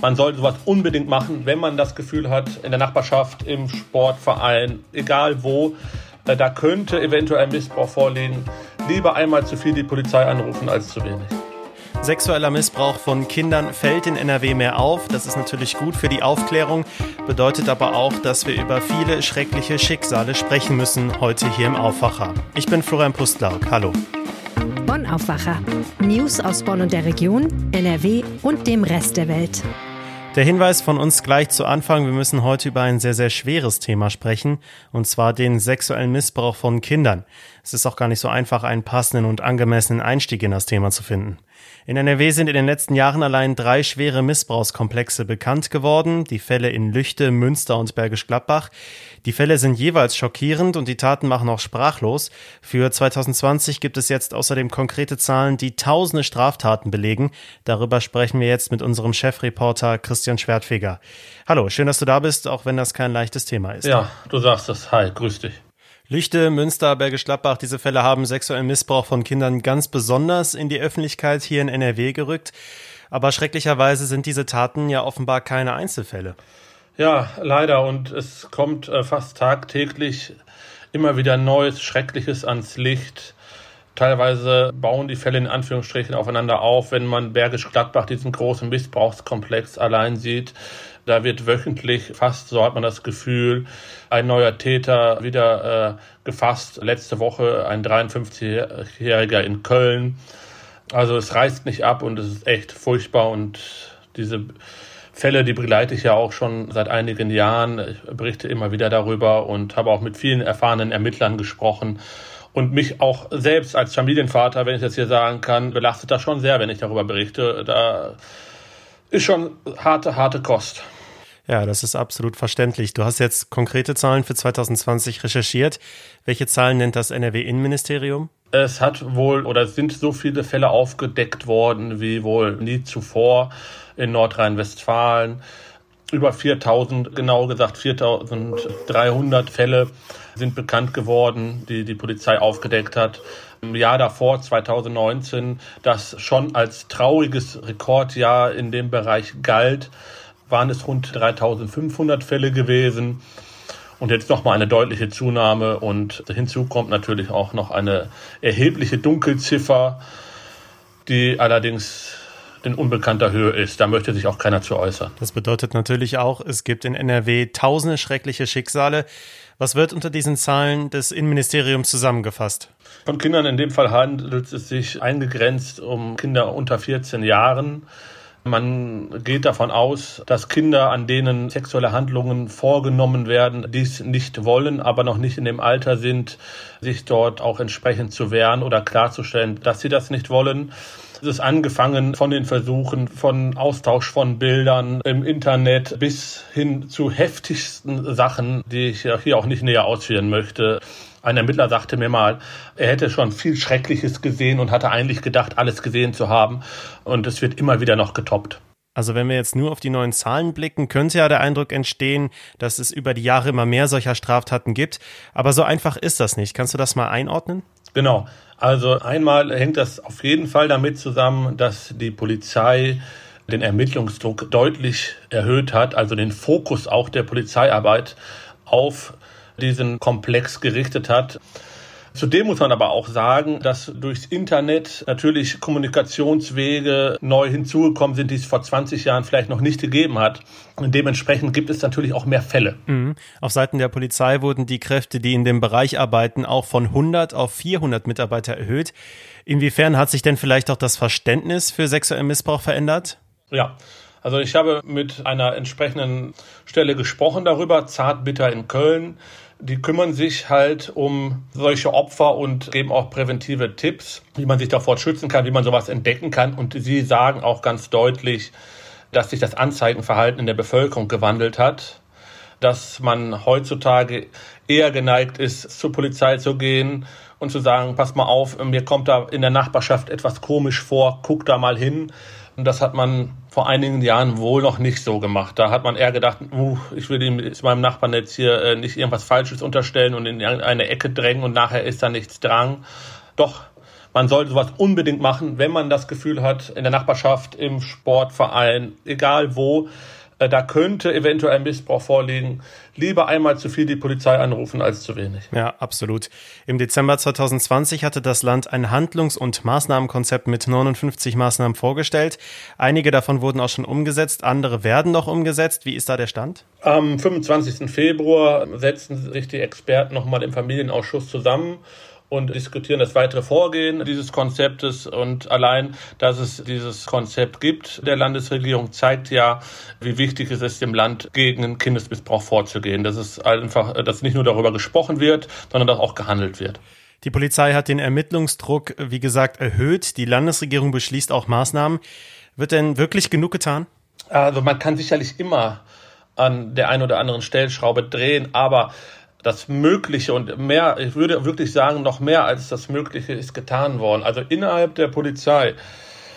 Man sollte sowas unbedingt machen, wenn man das Gefühl hat, in der Nachbarschaft, im Sportverein, egal wo, äh, da könnte eventuell Missbrauch vorliegen. Lieber einmal zu viel die Polizei anrufen als zu wenig. Sexueller Missbrauch von Kindern fällt in NRW mehr auf. Das ist natürlich gut für die Aufklärung, bedeutet aber auch, dass wir über viele schreckliche Schicksale sprechen müssen heute hier im Aufwacher. Ich bin Florian Pustlauk. Hallo. Bonn Aufwacher. News aus Bonn und der Region, NRW und dem Rest der Welt. Der Hinweis von uns gleich zu Anfang, wir müssen heute über ein sehr, sehr schweres Thema sprechen, und zwar den sexuellen Missbrauch von Kindern. Es ist auch gar nicht so einfach, einen passenden und angemessenen Einstieg in das Thema zu finden. In NRW sind in den letzten Jahren allein drei schwere Missbrauchskomplexe bekannt geworden, die Fälle in Lüchte, Münster und Bergisch Gladbach. Die Fälle sind jeweils schockierend und die Taten machen auch sprachlos. Für 2020 gibt es jetzt außerdem konkrete Zahlen, die tausende Straftaten belegen. Darüber sprechen wir jetzt mit unserem Chefreporter Christian Schwertfeger. Hallo, schön, dass du da bist, auch wenn das kein leichtes Thema ist. Ja, du sagst es. Hi, grüß dich. Lüchte, Münster, Bergisch Gladbach, diese Fälle haben sexuellen Missbrauch von Kindern ganz besonders in die Öffentlichkeit hier in NRW gerückt. Aber schrecklicherweise sind diese Taten ja offenbar keine Einzelfälle. Ja, leider. Und es kommt äh, fast tagtäglich immer wieder Neues, Schreckliches ans Licht. Teilweise bauen die Fälle in Anführungsstrichen aufeinander auf, wenn man Bergisch Gladbach diesen großen Missbrauchskomplex allein sieht. Da wird wöchentlich fast, so hat man das Gefühl, ein neuer Täter wieder äh, gefasst. Letzte Woche ein 53-Jähriger in Köln. Also es reißt nicht ab und es ist echt furchtbar und diese Fälle, die begleite ich ja auch schon seit einigen Jahren. Ich berichte immer wieder darüber und habe auch mit vielen erfahrenen Ermittlern gesprochen. Und mich auch selbst als Familienvater, wenn ich das hier sagen kann, belastet das schon sehr, wenn ich darüber berichte. Da ist schon harte, harte Kost. Ja, das ist absolut verständlich. Du hast jetzt konkrete Zahlen für 2020 recherchiert. Welche Zahlen nennt das NRW-Innenministerium? Es hat wohl oder sind so viele Fälle aufgedeckt worden wie wohl nie zuvor in Nordrhein-Westfalen. Über 4000, genau gesagt 4300 Fälle sind bekannt geworden, die die Polizei aufgedeckt hat. Im Jahr davor, 2019, das schon als trauriges Rekordjahr in dem Bereich galt, waren es rund 3500 Fälle gewesen. Und jetzt nochmal eine deutliche Zunahme und hinzu kommt natürlich auch noch eine erhebliche Dunkelziffer, die allerdings in unbekannter Höhe ist. Da möchte sich auch keiner zu äußern. Das bedeutet natürlich auch, es gibt in NRW tausende schreckliche Schicksale. Was wird unter diesen Zahlen des Innenministeriums zusammengefasst? Von Kindern in dem Fall handelt es sich eingegrenzt um Kinder unter 14 Jahren. Man geht davon aus, dass Kinder, an denen sexuelle Handlungen vorgenommen werden, dies nicht wollen, aber noch nicht in dem Alter sind, sich dort auch entsprechend zu wehren oder klarzustellen, dass sie das nicht wollen. Es ist angefangen von den Versuchen von Austausch von Bildern im Internet bis hin zu heftigsten Sachen, die ich hier auch nicht näher ausführen möchte. Ein Ermittler sagte mir mal, er hätte schon viel Schreckliches gesehen und hatte eigentlich gedacht, alles gesehen zu haben. Und es wird immer wieder noch getoppt. Also wenn wir jetzt nur auf die neuen Zahlen blicken, könnte ja der Eindruck entstehen, dass es über die Jahre immer mehr solcher Straftaten gibt. Aber so einfach ist das nicht. Kannst du das mal einordnen? Genau. Also einmal hängt das auf jeden Fall damit zusammen, dass die Polizei den Ermittlungsdruck deutlich erhöht hat, also den Fokus auch der Polizeiarbeit auf diesen Komplex gerichtet hat. Zudem muss man aber auch sagen, dass durchs Internet natürlich Kommunikationswege neu hinzugekommen sind, die es vor 20 Jahren vielleicht noch nicht gegeben hat. Und dementsprechend gibt es natürlich auch mehr Fälle. Mhm. Auf Seiten der Polizei wurden die Kräfte, die in dem Bereich arbeiten, auch von 100 auf 400 Mitarbeiter erhöht. Inwiefern hat sich denn vielleicht auch das Verständnis für sexuellen Missbrauch verändert? Ja, also ich habe mit einer entsprechenden Stelle gesprochen darüber, Zartbitter in Köln. Die kümmern sich halt um solche Opfer und geben auch präventive Tipps, wie man sich davor schützen kann, wie man sowas entdecken kann. Und sie sagen auch ganz deutlich, dass sich das Anzeigenverhalten in der Bevölkerung gewandelt hat, dass man heutzutage eher geneigt ist, zur Polizei zu gehen und zu sagen, pass mal auf, mir kommt da in der Nachbarschaft etwas komisch vor, guck da mal hin. Und das hat man vor einigen Jahren wohl noch nicht so gemacht. Da hat man eher gedacht, uh, ich will ihm meinem Nachbarn jetzt hier äh, nicht irgendwas Falsches unterstellen und in irgendeine Ecke drängen und nachher ist da nichts dran. Doch man sollte sowas unbedingt machen, wenn man das Gefühl hat, in der Nachbarschaft, im Sportverein, egal wo, da könnte eventuell ein Missbrauch vorliegen. Lieber einmal zu viel die Polizei anrufen als zu wenig. Ja, absolut. Im Dezember 2020 hatte das Land ein Handlungs- und Maßnahmenkonzept mit 59 Maßnahmen vorgestellt. Einige davon wurden auch schon umgesetzt, andere werden noch umgesetzt. Wie ist da der Stand? Am 25. Februar setzen sich die Experten nochmal im Familienausschuss zusammen und diskutieren das weitere Vorgehen dieses Konzeptes. Und allein, dass es dieses Konzept gibt, der Landesregierung zeigt ja, wie wichtig es ist, dem Land gegen Kindesmissbrauch vorzugehen. Dass es einfach, dass nicht nur darüber gesprochen wird, sondern dass auch gehandelt wird. Die Polizei hat den Ermittlungsdruck, wie gesagt, erhöht. Die Landesregierung beschließt auch Maßnahmen. Wird denn wirklich genug getan? Also man kann sicherlich immer an der einen oder anderen Stellschraube drehen, aber das Mögliche und mehr, ich würde wirklich sagen, noch mehr als das Mögliche ist getan worden. Also innerhalb der Polizei.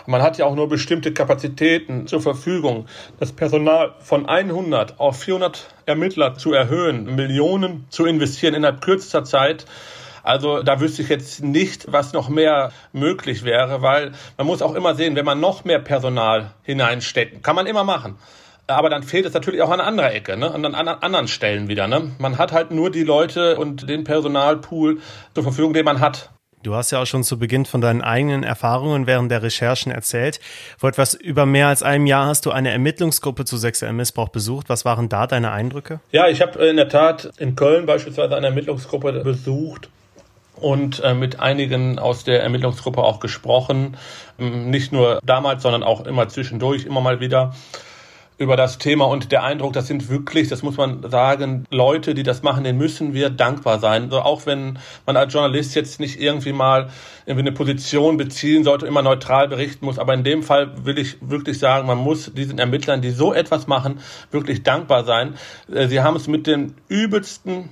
Man hat ja auch nur bestimmte Kapazitäten zur Verfügung. Das Personal von 100 auf 400 Ermittler zu erhöhen, Millionen zu investieren innerhalb kürzester Zeit. Also da wüsste ich jetzt nicht, was noch mehr möglich wäre, weil man muss auch immer sehen, wenn man noch mehr Personal hineinsteckt, kann man immer machen aber dann fehlt es natürlich auch an anderer Ecke, ne? an, an anderen Stellen wieder. Ne? Man hat halt nur die Leute und den Personalpool zur Verfügung, den man hat. Du hast ja auch schon zu Beginn von deinen eigenen Erfahrungen während der Recherchen erzählt. Vor etwas über mehr als einem Jahr hast du eine Ermittlungsgruppe zu sexuellem Missbrauch besucht. Was waren da deine Eindrücke? Ja, ich habe in der Tat in Köln beispielsweise eine Ermittlungsgruppe besucht und äh, mit einigen aus der Ermittlungsgruppe auch gesprochen. Ähm, nicht nur damals, sondern auch immer zwischendurch, immer mal wieder über das Thema und der Eindruck, das sind wirklich, das muss man sagen, Leute, die das machen, denen müssen wir dankbar sein. Also auch wenn man als Journalist jetzt nicht irgendwie mal irgendwie eine Position beziehen sollte, immer neutral berichten muss. Aber in dem Fall will ich wirklich sagen, man muss diesen Ermittlern, die so etwas machen, wirklich dankbar sein. Äh, sie haben es mit den übelsten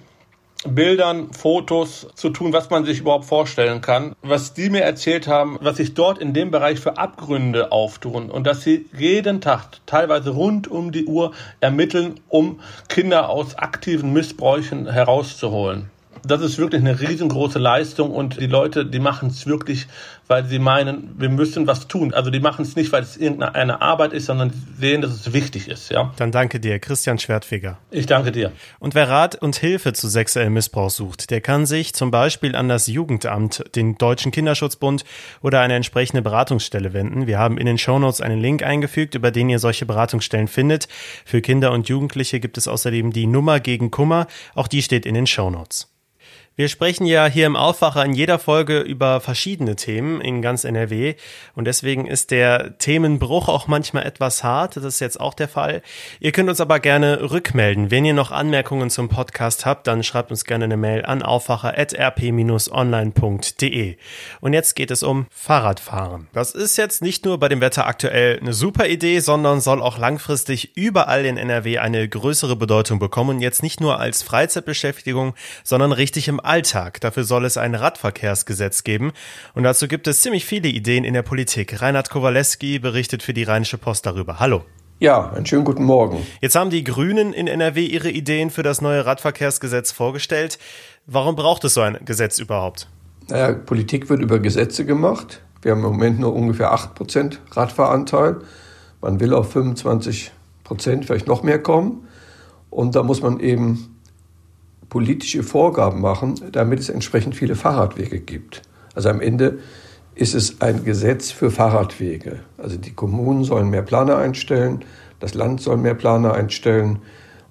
Bildern, Fotos zu tun, was man sich überhaupt vorstellen kann. Was die mir erzählt haben, was sich dort in dem Bereich für Abgründe auftun und dass sie jeden Tag, teilweise rund um die Uhr ermitteln, um Kinder aus aktiven Missbräuchen herauszuholen. Das ist wirklich eine riesengroße Leistung und die Leute, die machen es wirklich weil sie meinen, wir müssen was tun. Also die machen es nicht, weil es irgendeine Arbeit ist, sondern sehen, dass es wichtig ist. Ja. Dann danke dir, Christian Schwertfeger. Ich danke dir. Und wer Rat und Hilfe zu sexuellem Missbrauch sucht, der kann sich zum Beispiel an das Jugendamt, den Deutschen Kinderschutzbund oder eine entsprechende Beratungsstelle wenden. Wir haben in den Shownotes einen Link eingefügt, über den ihr solche Beratungsstellen findet. Für Kinder und Jugendliche gibt es außerdem die Nummer gegen Kummer. Auch die steht in den Shownotes. Wir sprechen ja hier im Aufwacher in jeder Folge über verschiedene Themen in ganz NRW und deswegen ist der Themenbruch auch manchmal etwas hart. Das ist jetzt auch der Fall. Ihr könnt uns aber gerne rückmelden. Wenn ihr noch Anmerkungen zum Podcast habt, dann schreibt uns gerne eine Mail an aufwacher.rp-online.de. Und jetzt geht es um Fahrradfahren. Das ist jetzt nicht nur bei dem Wetter aktuell eine super Idee, sondern soll auch langfristig überall in NRW eine größere Bedeutung bekommen. Jetzt nicht nur als Freizeitbeschäftigung, sondern richtig im Alltag. Dafür soll es ein Radverkehrsgesetz geben. Und dazu gibt es ziemlich viele Ideen in der Politik. Reinhard Kowaleski berichtet für die Rheinische Post darüber. Hallo. Ja, einen schönen guten Morgen. Jetzt haben die Grünen in NRW ihre Ideen für das neue Radverkehrsgesetz vorgestellt. Warum braucht es so ein Gesetz überhaupt? Naja, Politik wird über Gesetze gemacht. Wir haben im Moment nur ungefähr 8% Radfahranteil. Man will auf 25% vielleicht noch mehr kommen. Und da muss man eben politische Vorgaben machen, damit es entsprechend viele Fahrradwege gibt. Also am Ende ist es ein Gesetz für Fahrradwege. Also die Kommunen sollen mehr Planer einstellen, das Land soll mehr Planer einstellen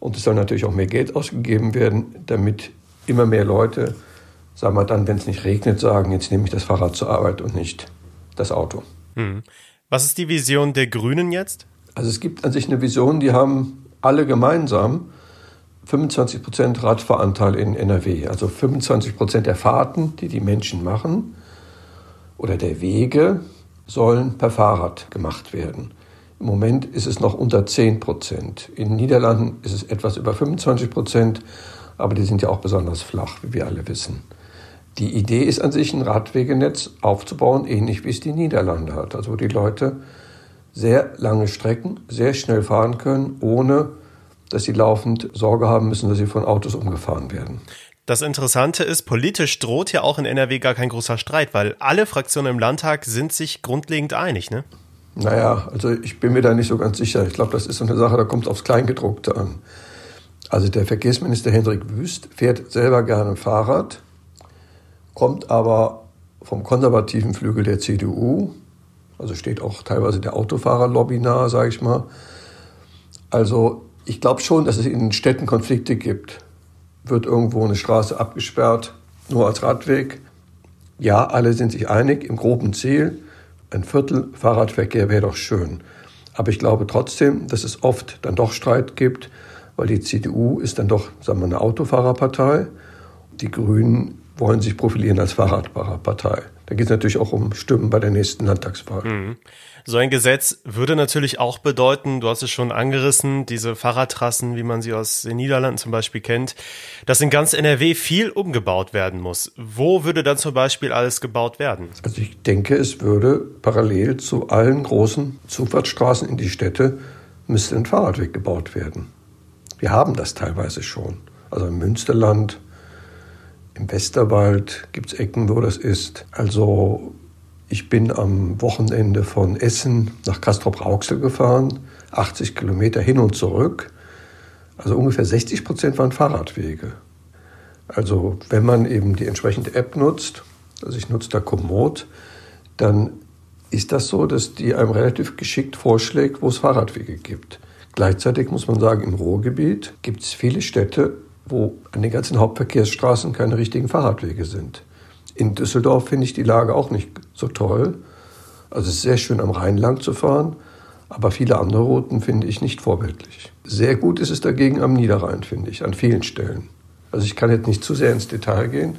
und es soll natürlich auch mehr Geld ausgegeben werden, damit immer mehr Leute, sagen wir dann, wenn es nicht regnet, sagen, jetzt nehme ich das Fahrrad zur Arbeit und nicht das Auto. Hm. Was ist die Vision der Grünen jetzt? Also es gibt an sich eine Vision, die haben alle gemeinsam. 25 Prozent Radfahranteil in NRW, also 25 Prozent der Fahrten, die die Menschen machen oder der Wege, sollen per Fahrrad gemacht werden. Im Moment ist es noch unter 10 Prozent. In den Niederlanden ist es etwas über 25 Prozent, aber die sind ja auch besonders flach, wie wir alle wissen. Die Idee ist an sich, ein Radwegenetz aufzubauen, ähnlich wie es die Niederlande hat, also wo die Leute sehr lange Strecken sehr schnell fahren können, ohne dass sie laufend Sorge haben müssen, dass sie von Autos umgefahren werden. Das Interessante ist, politisch droht ja auch in NRW gar kein großer Streit, weil alle Fraktionen im Landtag sind sich grundlegend einig, ne? Naja, also ich bin mir da nicht so ganz sicher. Ich glaube, das ist so eine Sache, da kommt es aufs Kleingedruckte an. Also der Verkehrsminister Hendrik Wüst fährt selber gerne Fahrrad, kommt aber vom konservativen Flügel der CDU, also steht auch teilweise der Autofahrerlobby nahe, sage ich mal. Also ich glaube schon, dass es in den Städten Konflikte gibt. Wird irgendwo eine Straße abgesperrt, nur als Radweg? Ja, alle sind sich einig im groben Ziel. Ein Viertel Fahrradverkehr wäre doch schön. Aber ich glaube trotzdem, dass es oft dann doch Streit gibt, weil die CDU ist dann doch, sagen wir, eine Autofahrerpartei. Die Grünen wollen sich profilieren als Fahrradfahrerpartei. Da geht es natürlich auch um Stimmen bei der nächsten Landtagswahl. Mhm. So ein Gesetz würde natürlich auch bedeuten, du hast es schon angerissen, diese Fahrradtrassen, wie man sie aus den Niederlanden zum Beispiel kennt, dass in ganz NRW viel umgebaut werden muss. Wo würde dann zum Beispiel alles gebaut werden? Also ich denke, es würde parallel zu allen großen Zufahrtsstraßen in die Städte müsste ein Fahrradweg gebaut werden. Wir haben das teilweise schon. Also im Münsterland, im Westerwald gibt es Ecken, wo das ist. Also ich bin am Wochenende von Essen nach Castrop-Rauxel gefahren, 80 Kilometer hin und zurück. Also ungefähr 60 Prozent waren Fahrradwege. Also wenn man eben die entsprechende App nutzt, also ich nutze da Komoot, dann ist das so, dass die einem relativ geschickt vorschlägt, wo es Fahrradwege gibt. Gleichzeitig muss man sagen, im Ruhrgebiet gibt es viele Städte, wo an den ganzen Hauptverkehrsstraßen keine richtigen Fahrradwege sind. In Düsseldorf finde ich die Lage auch nicht so toll. Also es ist sehr schön am Rhein lang zu fahren, aber viele andere Routen finde ich nicht vorbildlich. Sehr gut ist es dagegen am Niederrhein, finde ich, an vielen Stellen. Also ich kann jetzt nicht zu sehr ins Detail gehen,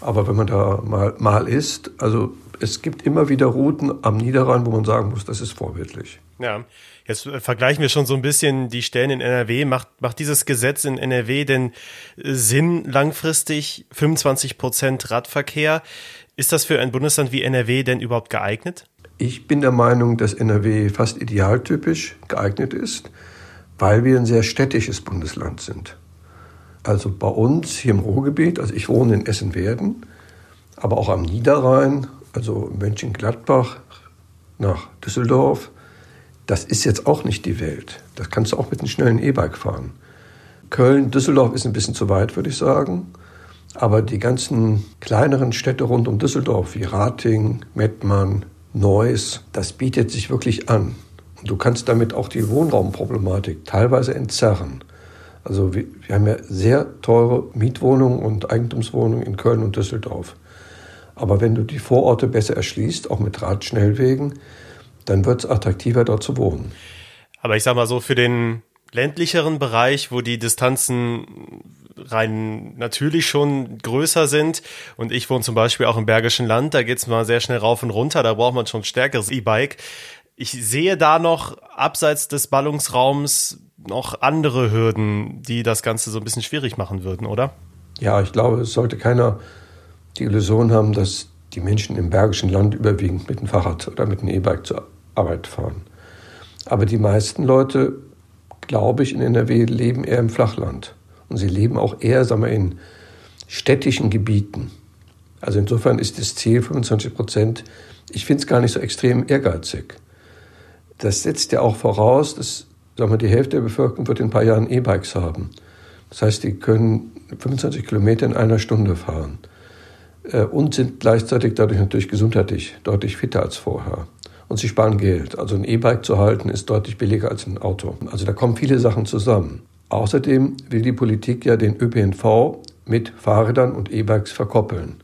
aber wenn man da mal, mal ist, also es gibt immer wieder Routen am Niederrhein, wo man sagen muss, das ist vorbildlich. Ja, jetzt äh, vergleichen wir schon so ein bisschen die Stellen in NRW. Macht, macht dieses Gesetz in NRW denn äh, Sinn langfristig? 25 Prozent Radverkehr. Ist das für ein Bundesland wie NRW denn überhaupt geeignet? Ich bin der Meinung, dass NRW fast idealtypisch geeignet ist, weil wir ein sehr städtisches Bundesland sind. Also bei uns hier im Ruhrgebiet, also ich wohne in Essen-Werden, aber auch am Niederrhein, also Mönchengladbach nach Düsseldorf, das ist jetzt auch nicht die Welt. Das kannst du auch mit einem schnellen E-Bike fahren. Köln, Düsseldorf ist ein bisschen zu weit, würde ich sagen. Aber die ganzen kleineren Städte rund um Düsseldorf, wie Rating, Mettmann, Neuss, das bietet sich wirklich an. Und du kannst damit auch die Wohnraumproblematik teilweise entzerren. Also wir, wir haben ja sehr teure Mietwohnungen und Eigentumswohnungen in Köln und Düsseldorf. Aber wenn du die Vororte besser erschließt, auch mit Radschnellwegen, dann wird es attraktiver, dort zu wohnen. Aber ich sag mal so, für den ländlicheren Bereich, wo die Distanzen rein natürlich schon größer sind. Und ich wohne zum Beispiel auch im Bergischen Land, da geht's mal sehr schnell rauf und runter, da braucht man schon ein stärkeres E-Bike. Ich sehe da noch abseits des Ballungsraums noch andere Hürden, die das Ganze so ein bisschen schwierig machen würden, oder? Ja, ich glaube, es sollte keiner die Illusion haben, dass die Menschen im Bergischen Land überwiegend mit dem Fahrrad oder mit dem E-Bike zur Arbeit fahren. Aber die meisten Leute, glaube ich, in NRW leben eher im Flachland. Und sie leben auch eher, sagen wir, in städtischen Gebieten. Also insofern ist das Ziel 25 Prozent, ich finde es gar nicht so extrem ehrgeizig. Das setzt ja auch voraus, dass sagen wir, die Hälfte der Bevölkerung wird in ein paar Jahren E-Bikes haben. Das heißt, die können 25 Kilometer in einer Stunde fahren äh, und sind gleichzeitig dadurch natürlich gesundheitlich deutlich fitter als vorher. Und sie sparen Geld. Also ein E-Bike zu halten ist deutlich billiger als ein Auto. Also da kommen viele Sachen zusammen. Außerdem will die Politik ja den ÖPNV mit Fahrrädern und E-Bikes verkoppeln.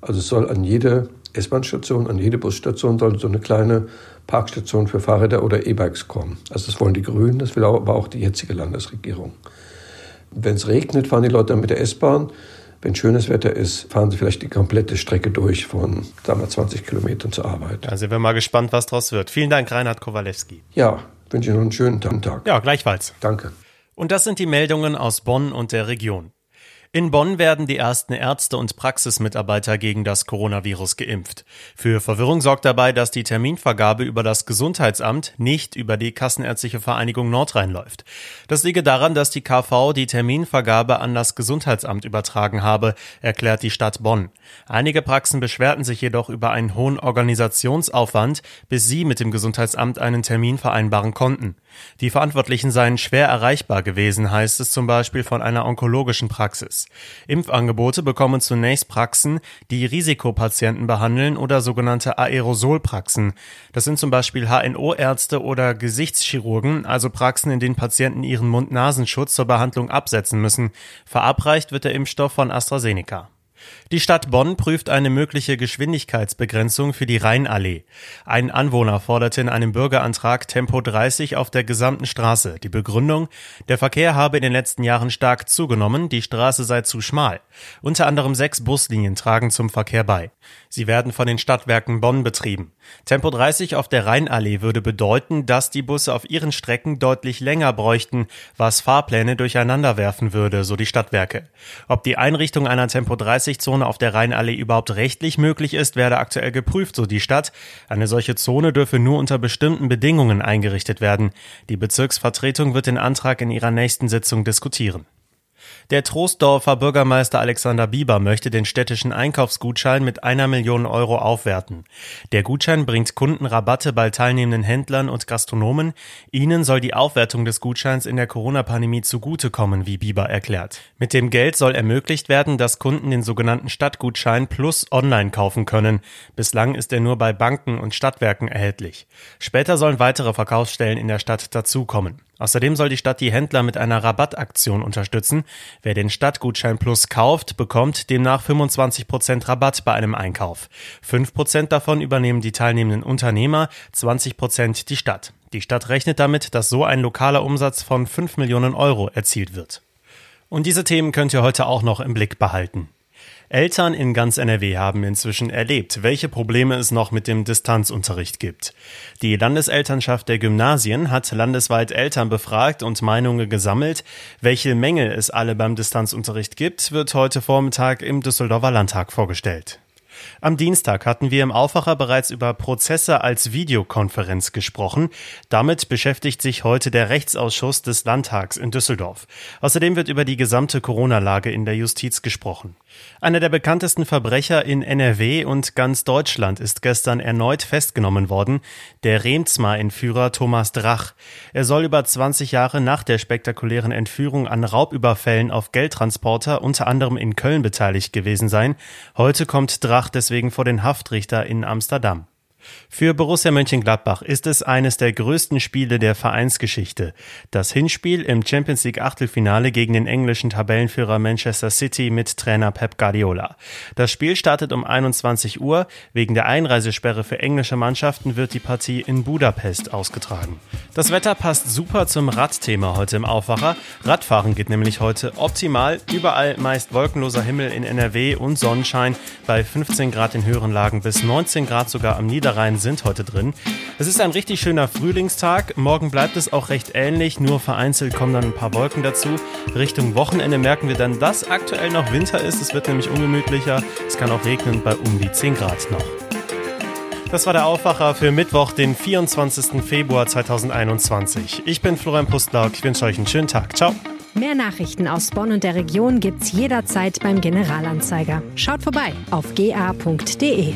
Also es soll an jede S-Bahn-Station, an jede Busstation soll so eine kleine Parkstation für Fahrräder oder E-Bikes kommen. Also das wollen die Grünen, das will aber auch die jetzige Landesregierung. Wenn es regnet, fahren die Leute dann mit der S-Bahn. Wenn schönes Wetter ist, fahren sie vielleicht die komplette Strecke durch von, sagen wir, 20 Kilometern zur Arbeit. Da sind wir mal gespannt, was draus wird. Vielen Dank, Reinhard Kowalewski. Ja, wünsche Ihnen noch einen schönen Tag. Ja, gleichfalls. Danke. Und das sind die Meldungen aus Bonn und der Region. In Bonn werden die ersten Ärzte und Praxismitarbeiter gegen das Coronavirus geimpft. Für Verwirrung sorgt dabei, dass die Terminvergabe über das Gesundheitsamt nicht über die Kassenärztliche Vereinigung Nordrhein läuft. Das liege daran, dass die KV die Terminvergabe an das Gesundheitsamt übertragen habe, erklärt die Stadt Bonn. Einige Praxen beschwerten sich jedoch über einen hohen Organisationsaufwand, bis sie mit dem Gesundheitsamt einen Termin vereinbaren konnten. Die Verantwortlichen seien schwer erreichbar gewesen, heißt es zum Beispiel von einer onkologischen Praxis. Impfangebote bekommen zunächst Praxen, die Risikopatienten behandeln oder sogenannte Aerosolpraxen. Das sind zum Beispiel HNO-Ärzte oder Gesichtschirurgen, also Praxen, in denen Patienten ihren Mund-Nasenschutz zur Behandlung absetzen müssen. Verabreicht wird der Impfstoff von AstraZeneca. Die Stadt Bonn prüft eine mögliche Geschwindigkeitsbegrenzung für die Rheinallee. Ein Anwohner forderte in einem Bürgerantrag Tempo 30 auf der gesamten Straße. Die Begründung, der Verkehr habe in den letzten Jahren stark zugenommen, die Straße sei zu schmal. Unter anderem sechs Buslinien tragen zum Verkehr bei. Sie werden von den Stadtwerken Bonn betrieben. Tempo 30 auf der Rheinallee würde bedeuten, dass die Busse auf ihren Strecken deutlich länger bräuchten, was Fahrpläne durcheinander werfen würde, so die Stadtwerke. Ob die Einrichtung einer Tempo 30 Zone auf der Rheinallee überhaupt rechtlich möglich ist, werde aktuell geprüft, so die Stadt. Eine solche Zone dürfe nur unter bestimmten Bedingungen eingerichtet werden. Die Bezirksvertretung wird den Antrag in ihrer nächsten Sitzung diskutieren. Der Troisdorfer Bürgermeister Alexander Bieber möchte den städtischen Einkaufsgutschein mit einer Million Euro aufwerten. Der Gutschein bringt Kunden Rabatte bei teilnehmenden Händlern und Gastronomen. Ihnen soll die Aufwertung des Gutscheins in der Corona-Pandemie zugutekommen, wie Bieber erklärt. Mit dem Geld soll ermöglicht werden, dass Kunden den sogenannten Stadtgutschein plus online kaufen können. Bislang ist er nur bei Banken und Stadtwerken erhältlich. Später sollen weitere Verkaufsstellen in der Stadt dazukommen. Außerdem soll die Stadt die Händler mit einer Rabattaktion unterstützen. Wer den Stadtgutschein Plus kauft, bekommt demnach 25 Prozent Rabatt bei einem Einkauf. 5 Prozent davon übernehmen die teilnehmenden Unternehmer, 20 Prozent die Stadt. Die Stadt rechnet damit, dass so ein lokaler Umsatz von 5 Millionen Euro erzielt wird. Und diese Themen könnt ihr heute auch noch im Blick behalten. Eltern in ganz NRW haben inzwischen erlebt, welche Probleme es noch mit dem Distanzunterricht gibt. Die Landeselternschaft der Gymnasien hat landesweit Eltern befragt und Meinungen gesammelt. Welche Mängel es alle beim Distanzunterricht gibt, wird heute Vormittag im Düsseldorfer Landtag vorgestellt. Am Dienstag hatten wir im Aufwacher bereits über Prozesse als Videokonferenz gesprochen. Damit beschäftigt sich heute der Rechtsausschuss des Landtags in Düsseldorf. Außerdem wird über die gesamte Corona-Lage in der Justiz gesprochen. Einer der bekanntesten Verbrecher in NRW und ganz Deutschland ist gestern erneut festgenommen worden, der Remsmar-Entführer Thomas Drach. Er soll über 20 Jahre nach der spektakulären Entführung an Raubüberfällen auf Geldtransporter unter anderem in Köln beteiligt gewesen sein. Heute kommt Drach deswegen vor den Haftrichter in Amsterdam. Für Borussia Mönchengladbach ist es eines der größten Spiele der Vereinsgeschichte. Das Hinspiel im Champions League Achtelfinale gegen den englischen Tabellenführer Manchester City mit Trainer Pep Guardiola. Das Spiel startet um 21 Uhr. Wegen der Einreisesperre für englische Mannschaften wird die Partie in Budapest ausgetragen. Das Wetter passt super zum Radthema heute im Aufwacher. Radfahren geht nämlich heute optimal. Überall meist wolkenloser Himmel in NRW und Sonnenschein bei 15 Grad in höheren Lagen bis 19 Grad sogar am Niederrhein Niederrhein sind heute drin. Es ist ein richtig schöner Frühlingstag. Morgen bleibt es auch recht ähnlich, nur vereinzelt kommen dann ein paar Wolken dazu. Richtung Wochenende merken wir dann, dass aktuell noch Winter ist. Es wird nämlich ungemütlicher. Es kann auch regnen bei um die 10 Grad noch. Das war der Aufwacher für Mittwoch, den 24. Februar 2021. Ich bin Florian Pustlauk. Ich wünsche euch einen schönen Tag. Ciao. Mehr Nachrichten aus Bonn und der Region gibt's jederzeit beim Generalanzeiger. Schaut vorbei auf ga.de.